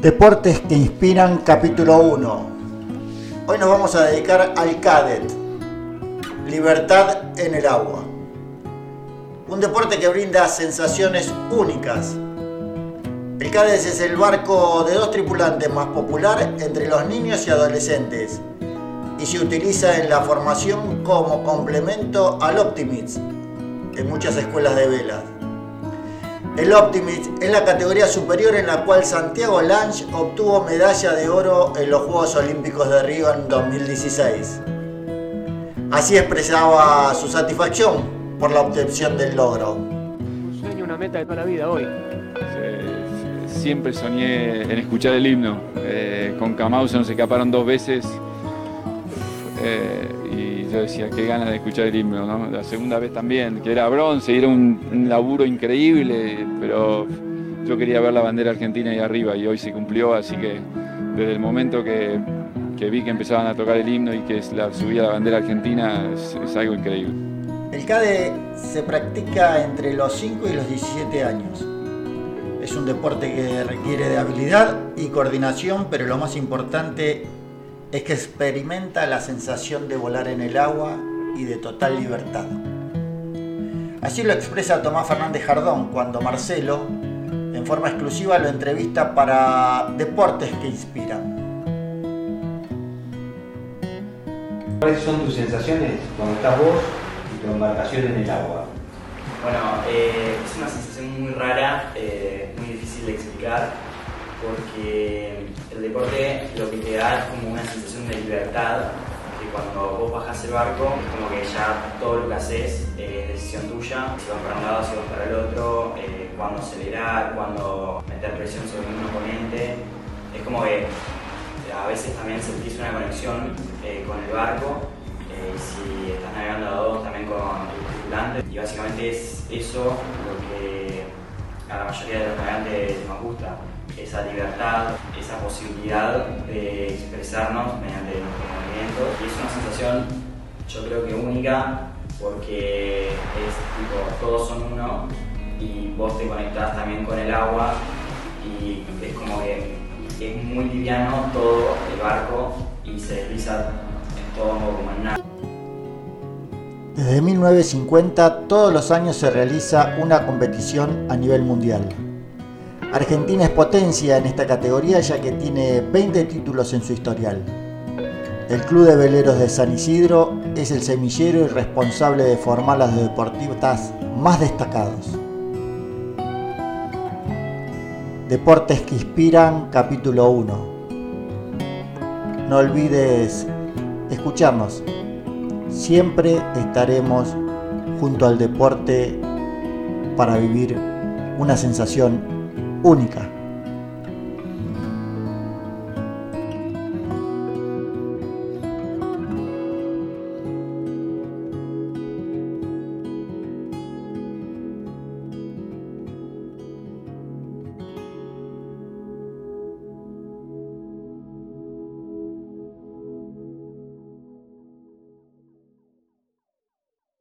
Deportes que inspiran capítulo 1. Hoy nos vamos a dedicar al cadet. Libertad en el agua. Un deporte que brinda sensaciones únicas. El cadet es el barco de dos tripulantes más popular entre los niños y adolescentes y se utiliza en la formación como complemento al Optimist en muchas escuelas de velas. El Optimist es la categoría superior en la cual Santiago Lange obtuvo medalla de oro en los Juegos Olímpicos de Río en 2016. Así expresaba su satisfacción por la obtención del logro. Un sueño, una meta de toda la vida hoy. Siempre soñé en escuchar el himno. Eh, con Camauso nos escaparon dos veces eh, y yo decía, qué ganas de escuchar el himno, ¿no? La segunda vez también, que era bronce, y era un, laburo increíble, pero yo quería ver la bandera argentina ahí arriba y hoy se cumplió, así que desde el momento que, vi que empezaban a tocar el himno y que la, subía la bandera argentina, es, algo increíble. El CADE se practica entre los 5 y los 17 años. Es un deporte que requiere de habilidad y coordinación, pero lo más importante es que experimenta la sensación de volar en el agua y de total libertad. Así lo expresa Tomás Fernández Jardón cuando Marcelo, en forma exclusiva, lo entrevista para Deportes que Inspiran. ¿Cuáles son tus sensaciones cuando estás vos y tu embarcación en el agua? Bueno, eh, es una sensación muy rara, eh, muy difícil de explicar porque el deporte lo que te da es como una sensación de libertad, que cuando vos bajás el barco como que ya todo lo que haces es decisión tuya, si vas para un lado, si vas para el otro, eh, cuándo acelerar, cuándo meter presión sobre un oponente, es como que a veces también sentís una conexión eh, con el barco, eh, si estás navegando a dos también con tus tripulantes, y básicamente es eso lo que a la mayoría de los navegantes nos gusta esa libertad, esa posibilidad de expresarnos mediante nuestros movimientos. Y es una sensación, yo creo que única, porque es tipo, todos son uno y vos te conectás también con el agua y es como que es muy liviano todo el barco y se desliza en todo como en nada. Desde 1950 todos los años se realiza una competición a nivel mundial. Argentina es potencia en esta categoría ya que tiene 20 títulos en su historial. El Club de Veleros de San Isidro es el semillero y responsable de formar las deportistas más destacados. Deportes que inspiran, capítulo 1. No olvides escucharnos. Siempre estaremos junto al deporte para vivir una sensación única.